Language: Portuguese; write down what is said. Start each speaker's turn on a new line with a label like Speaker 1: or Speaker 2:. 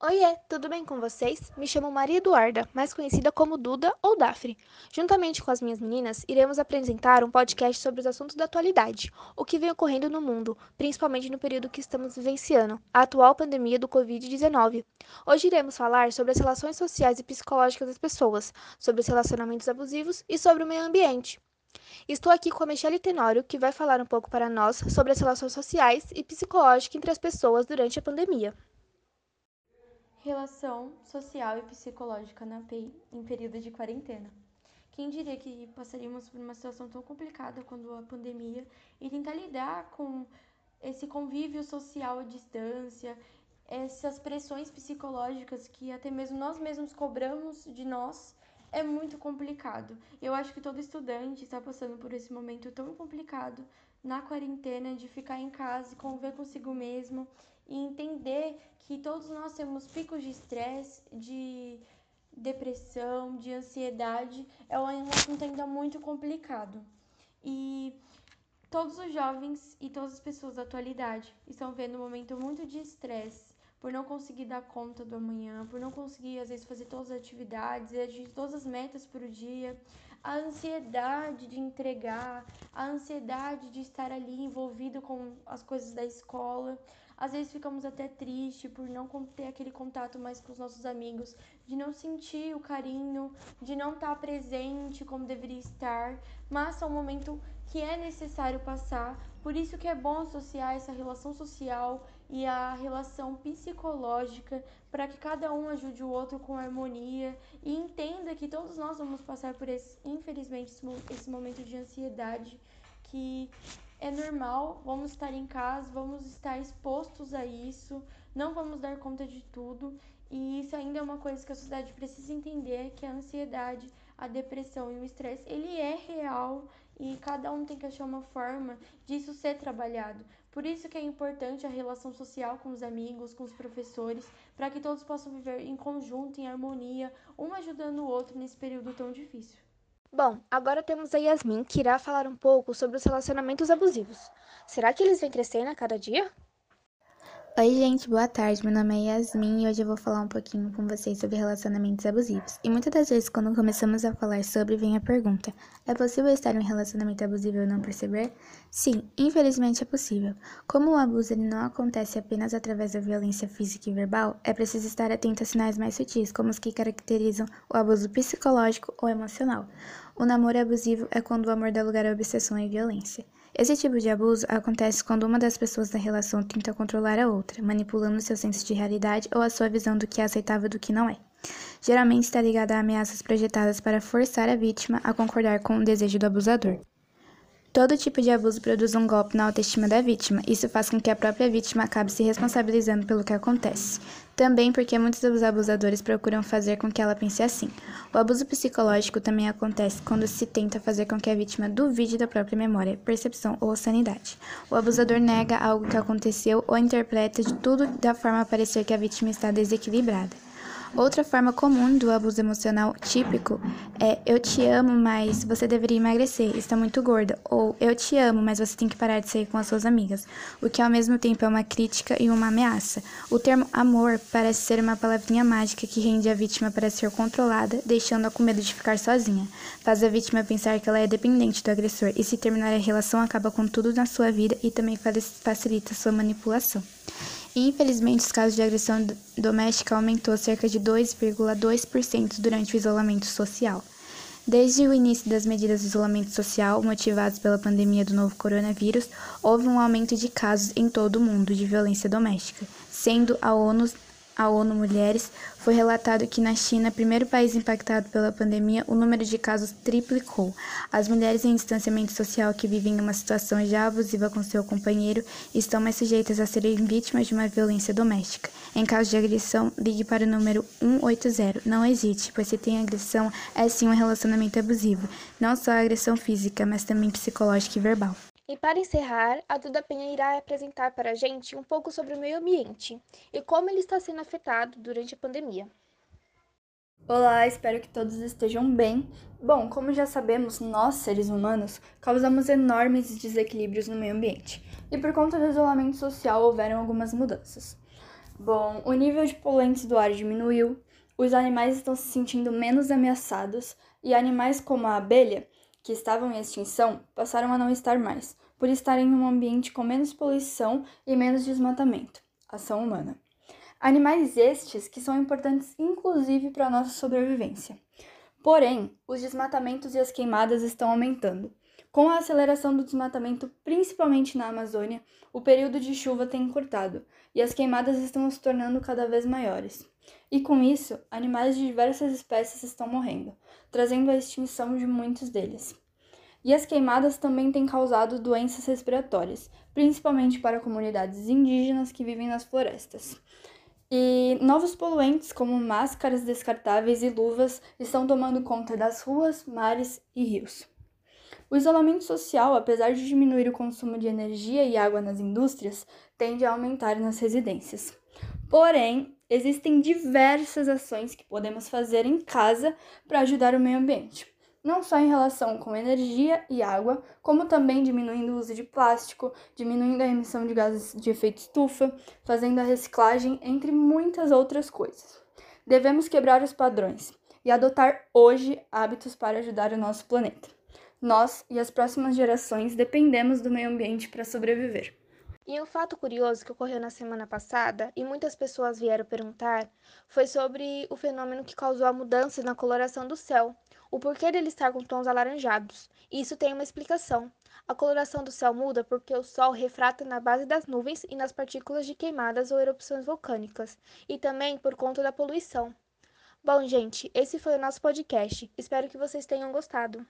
Speaker 1: Oiê, tudo bem com vocês? Me chamo Maria Eduarda, mais conhecida como Duda ou Dafne. Juntamente com as minhas meninas, iremos apresentar um podcast sobre os assuntos da atualidade, o que vem ocorrendo no mundo, principalmente no período que estamos vivenciando, a atual pandemia do Covid-19. Hoje iremos falar sobre as relações sociais e psicológicas das pessoas, sobre os relacionamentos abusivos e sobre o meio ambiente. Estou aqui com a Michelle Tenório, que vai falar um pouco para nós sobre as relações sociais e psicológicas entre as pessoas durante a pandemia.
Speaker 2: Relação social e psicológica na PEI em período de quarentena. Quem diria que passaríamos por uma situação tão complicada quando a pandemia e tentar lidar com esse convívio social à distância, essas pressões psicológicas que até mesmo nós mesmos cobramos de nós é muito complicado. Eu acho que todo estudante está passando por esse momento tão complicado na quarentena de ficar em casa e conviver consigo mesmo e entender que todos nós temos picos de estresse, de depressão, de ansiedade, é um assunto ainda muito complicado. E todos os jovens e todas as pessoas da atualidade estão vendo um momento muito de estresse por não conseguir dar conta do amanhã, por não conseguir às vezes fazer todas as atividades, atingir todas as metas por dia, a ansiedade de entregar, a ansiedade de estar ali envolvido com as coisas da escola, às vezes ficamos até tristes por não ter aquele contato mais com os nossos amigos, de não sentir o carinho, de não estar presente como deveria estar, mas é um momento que é necessário passar. Por isso que é bom associar essa relação social e a relação psicológica para que cada um ajude o outro com harmonia e entenda que todos nós vamos passar por esse, infelizmente, esse momento de ansiedade que é normal, vamos estar em casa, vamos estar expostos a isso, não vamos dar conta de tudo, e isso ainda é uma coisa que a sociedade precisa entender, que a ansiedade, a depressão e o estresse, ele é real e cada um tem que achar uma forma disso ser trabalhado. Por isso que é importante a relação social com os amigos, com os professores, para que todos possam viver em conjunto, em harmonia, um ajudando o outro nesse período tão difícil.
Speaker 1: Bom, agora temos a Yasmin, que irá falar um pouco sobre os relacionamentos abusivos. Será que eles vêm crescendo a cada dia?
Speaker 3: Oi, gente, boa tarde. Meu nome é Yasmin e hoje eu vou falar um pouquinho com vocês sobre relacionamentos abusivos. E muitas das vezes, quando começamos a falar sobre, vem a pergunta: é possível estar em um relacionamento abusivo e não perceber? Sim, infelizmente é possível. Como o abuso não acontece apenas através da violência física e verbal, é preciso estar atento a sinais mais sutis, como os que caracterizam o abuso psicológico ou emocional. O namoro abusivo é quando o amor dá lugar à obsessão e violência. Esse tipo de abuso acontece quando uma das pessoas da relação tenta controlar a outra, manipulando seu senso de realidade ou a sua visão do que é aceitável e do que não é. Geralmente está ligada a ameaças projetadas para forçar a vítima a concordar com o desejo do abusador. Todo tipo de abuso produz um golpe na autoestima da vítima. Isso faz com que a própria vítima acabe se responsabilizando pelo que acontece. Também porque muitos dos abusadores procuram fazer com que ela pense assim. O abuso psicológico também acontece quando se tenta fazer com que a vítima duvide da própria memória, percepção ou sanidade. O abusador nega algo que aconteceu ou interpreta de tudo da forma a parecer que a vítima está desequilibrada. Outra forma comum do abuso emocional típico é eu te amo, mas você deveria emagrecer, está muito gorda, ou eu te amo, mas você tem que parar de sair com as suas amigas, o que ao mesmo tempo é uma crítica e uma ameaça. O termo amor parece ser uma palavrinha mágica que rende a vítima para ser controlada, deixando-a com medo de ficar sozinha. Faz a vítima pensar que ela é dependente do agressor e se terminar a relação acaba com tudo na sua vida e também facilita sua manipulação. Infelizmente, os casos de agressão doméstica aumentou cerca de 2,2% durante o isolamento social. Desde o início das medidas de isolamento social motivadas pela pandemia do novo coronavírus, houve um aumento de casos em todo o mundo de violência doméstica, sendo a ONU a ONU Mulheres, foi relatado que na China, primeiro país impactado pela pandemia, o número de casos triplicou. As mulheres em distanciamento social que vivem uma situação já abusiva com seu companheiro estão mais sujeitas a serem vítimas de uma violência doméstica. Em caso de agressão, ligue para o número 180. Não hesite, pois se tem agressão, é sim um relacionamento abusivo. Não só agressão física, mas também psicológica e verbal.
Speaker 1: E para encerrar, a Duda Penha irá apresentar para a gente um pouco sobre o meio ambiente e como ele está sendo afetado durante a pandemia.
Speaker 4: Olá, espero que todos estejam bem. Bom, como já sabemos, nós, seres humanos, causamos enormes desequilíbrios no meio ambiente e por conta do isolamento social houveram algumas mudanças. Bom, o nível de poluentes do ar diminuiu, os animais estão se sentindo menos ameaçados e animais como a abelha, que estavam em extinção, passaram a não estar mais, por estarem em um ambiente com menos poluição e menos desmatamento. Ação humana. Animais estes que são importantes inclusive para a nossa sobrevivência. Porém, os desmatamentos e as queimadas estão aumentando. Com a aceleração do desmatamento, principalmente na Amazônia, o período de chuva tem encurtado e as queimadas estão se tornando cada vez maiores. E com isso, animais de diversas espécies estão morrendo, trazendo a extinção de muitos deles. E as queimadas também têm causado doenças respiratórias, principalmente para comunidades indígenas que vivem nas florestas. E novos poluentes, como máscaras descartáveis e luvas, estão tomando conta das ruas, mares e rios. O isolamento social, apesar de diminuir o consumo de energia e água nas indústrias, tende a aumentar nas residências. Porém, existem diversas ações que podemos fazer em casa para ajudar o meio ambiente não só em relação com energia e água, como também diminuindo o uso de plástico, diminuindo a emissão de gases de efeito estufa, fazendo a reciclagem, entre muitas outras coisas. Devemos quebrar os padrões e adotar hoje hábitos para ajudar o nosso planeta. Nós e as próximas gerações dependemos do meio ambiente para sobreviver.
Speaker 1: E um fato curioso que ocorreu na semana passada e muitas pessoas vieram perguntar foi sobre o fenômeno que causou a mudança na coloração do céu, o porquê dele estar com tons alaranjados. E isso tem uma explicação. A coloração do céu muda porque o Sol refrata na base das nuvens e nas partículas de queimadas ou erupções vulcânicas, e também por conta da poluição. Bom, gente, esse foi o nosso podcast. Espero que vocês tenham gostado.